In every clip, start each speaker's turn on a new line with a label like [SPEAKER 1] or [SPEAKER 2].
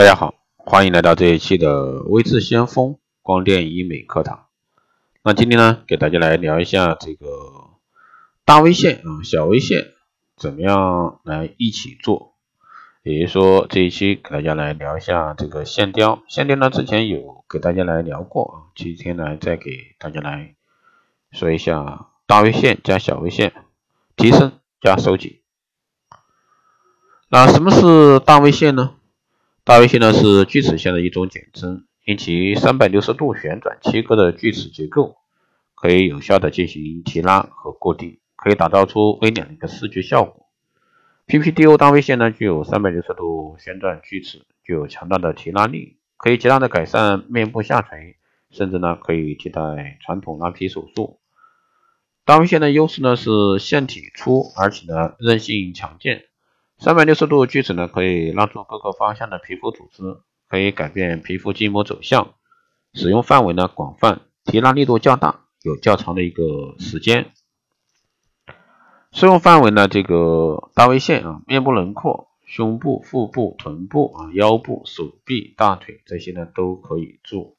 [SPEAKER 1] 大家好，欢迎来到这一期的微智先锋光电医美课堂。那今天呢，给大家来聊一下这个大微线啊、小微线怎么样来一起做。也就是说，这一期给大家来聊一下这个线雕。线雕呢，之前有给大家来聊过啊，今天呢再给大家来说一下大微线加小微线提升加收紧。那什么是大微线呢？大微线呢是锯齿线的一种简称，因其三百六十度旋转切割的锯齿结构，可以有效的进行提拉和固定，可以打造出微亮的一个视觉效果。PPDO 大微线呢具有三百六十度旋转锯齿，具有强大的提拉力，可以极大的改善面部下垂，甚至呢可以替代传统拉皮手术。大微线的优势呢是线体粗，而且呢韧性强健。三百六十度锯齿呢，可以拉出各个方向的皮肤组织，可以改变皮肤筋膜走向，使用范围呢广泛，提拉力度较大，有较长的一个时间。适用范围呢，这个大 V 线啊，面部轮廓、胸部、腹部、臀部啊、腰部、手臂、大腿这些呢都可以做。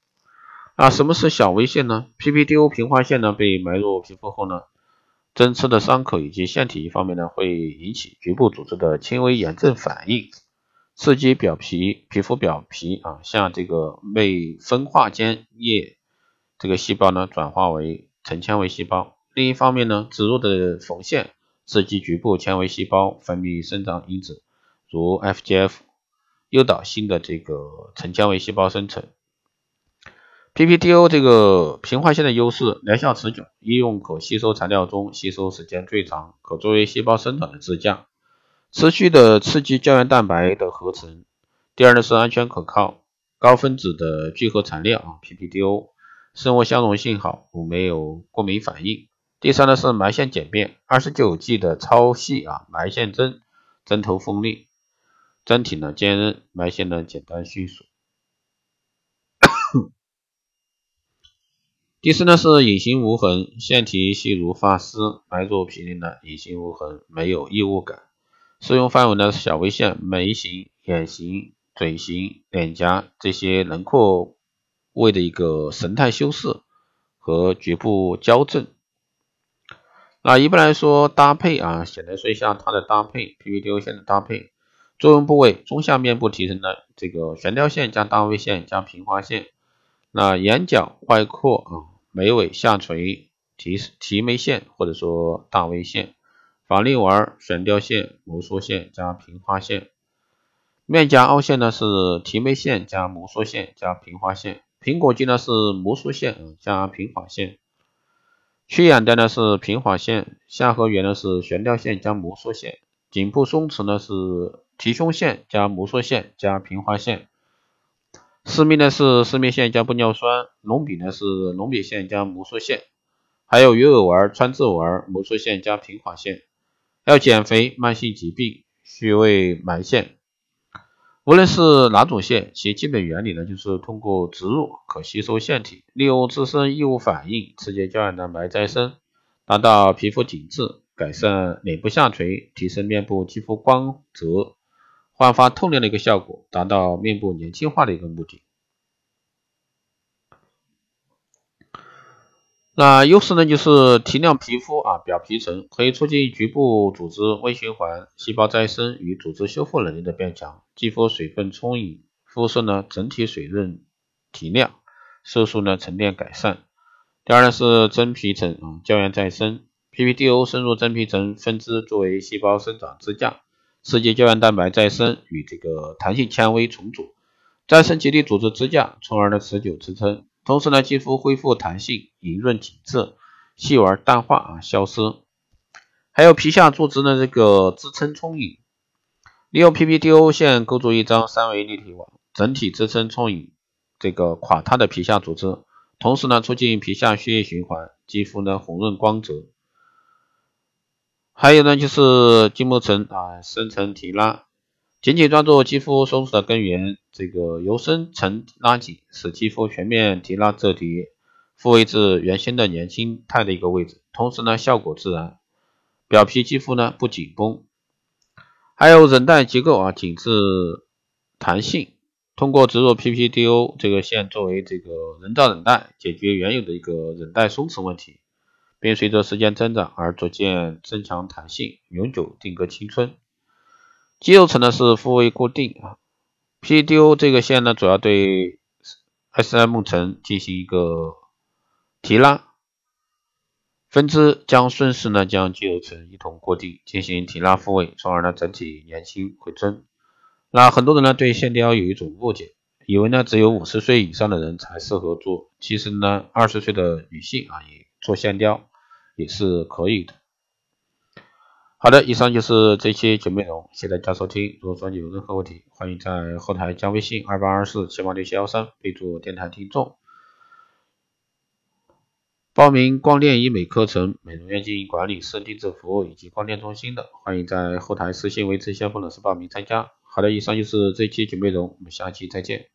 [SPEAKER 1] 啊什么是小微线呢？PPDO 平滑线呢被埋入皮肤后呢？针刺的伤口以及腺体一方面呢，会引起局部组织的轻微炎症反应，刺激表皮皮肤表皮啊，向这个被分化间叶这个细胞呢转化为成纤维细胞。另一方面呢，植入的缝线刺激局部纤维细胞分泌生长因子，如 FGF，诱导新的这个成纤维细胞生成。PPDO 这个平滑线的优势，疗效持久，医用可吸收材料中吸收时间最长，可作为细胞生长的支架，持续的刺激胶原蛋白的合成。第二呢是安全可靠，高分子的聚合材料啊，PPDO 生物相容性好，没有过敏反应。第三呢是埋线简便，二十九 G 的超细啊埋线针，针头锋利，针体呢坚韧，埋线呢简单迅速。第四呢是隐形无痕，线体细如发丝，埋入皮内呢隐形无痕，没有异物感。适用范围呢是小微线、眉形、眼形、嘴形、脸颊这些轮廓位的一个神态修饰和局部矫正。那一般来说搭配啊，简单说一下它的搭配，PPDO 线的搭配。作用部位中下面部提升的这个悬吊线加大微线加平滑线。那眼角外扩啊。眉尾下垂提提眉线或者说大微线，法令纹悬吊线、摩挲线加平滑线，面颊凹陷呢是提眉线加摩挲线加平滑线，苹果肌呢是摩挲线加平滑线，去眼袋呢是平滑线，下颌缘呢是悬吊线加摩挲线，颈部松弛呢是提胸线加摩挲线加平滑线。私密呢是私密线加玻尿酸，隆鼻呢是隆鼻线加摩挲线，还有鱼尾纹、川字纹、摩挲线加平滑线。要减肥、慢性疾病、穴位埋线，无论是哪种线，其基本原理呢就是通过植入可吸收腺体，利用自身异物反应刺激胶原蛋白再生，达到皮肤紧致、改善脸部下垂、提升面部肌肤光泽。焕发透亮的一个效果，达到面部年轻化的一个目的。那优势呢，就是提亮皮肤啊表皮层，可以促进局部组织微循环、细胞再生与组织修复能力的变强，肌肤水分充盈，肤色呢整体水润提亮，色素呢沉淀改善。第二呢是真皮层啊胶原再生，PPDO 深入真皮层分支，作为细胞生长支架。刺激胶原蛋白再生与这个弹性纤维重组，再生基底组织支架，从而呢持久支撑。同时呢，肌肤恢复弹性、莹润紧致，细纹淡化啊消失。还有皮下组织的这个支撑充盈，利用 PPDO 线构筑一张三维立体网，整体支撑充盈这个垮塌的皮下组织，同时呢促进皮下血液循环，肌肤呢红润光泽。还有呢，就是筋膜层啊，深层提拉，紧紧抓住肌肤松弛的根源，这个由深层拉紧，使肌肤全面提拉彻底，复位至原先的年轻态的一个位置，同时呢，效果自然，表皮肌肤呢不紧绷。还有韧带结构啊，紧致弹性，通过植入 PPDO 这个线作为这个人造韧带，解决原有的一个韧带松弛问题，并随着时间增长而逐渐增强弹性，永久定格青春。肌肉层呢是复位固定啊，PDO 这个线呢主要对 SM 层进行一个提拉。分支将顺势呢将肌肉层一同固定，进行提拉复位，从而呢整体年轻回春。那很多人呢对线雕有一种误解，以为呢只有五十岁以上的人才适合做，其实呢二十岁的女性啊也做线雕也是可以的。好的，以上就是这期节目内容，谢谢大家收听。如果说你有任何问题，欢迎在后台加微信二八二四七八六七幺三，备注电台听众。报名光电医美课程、美容院经营管理、私人定制服务以及光电中心的，欢迎在后台私信维持先锋老师报名参加。好的，以上就是这期节目内容，我们下期再见。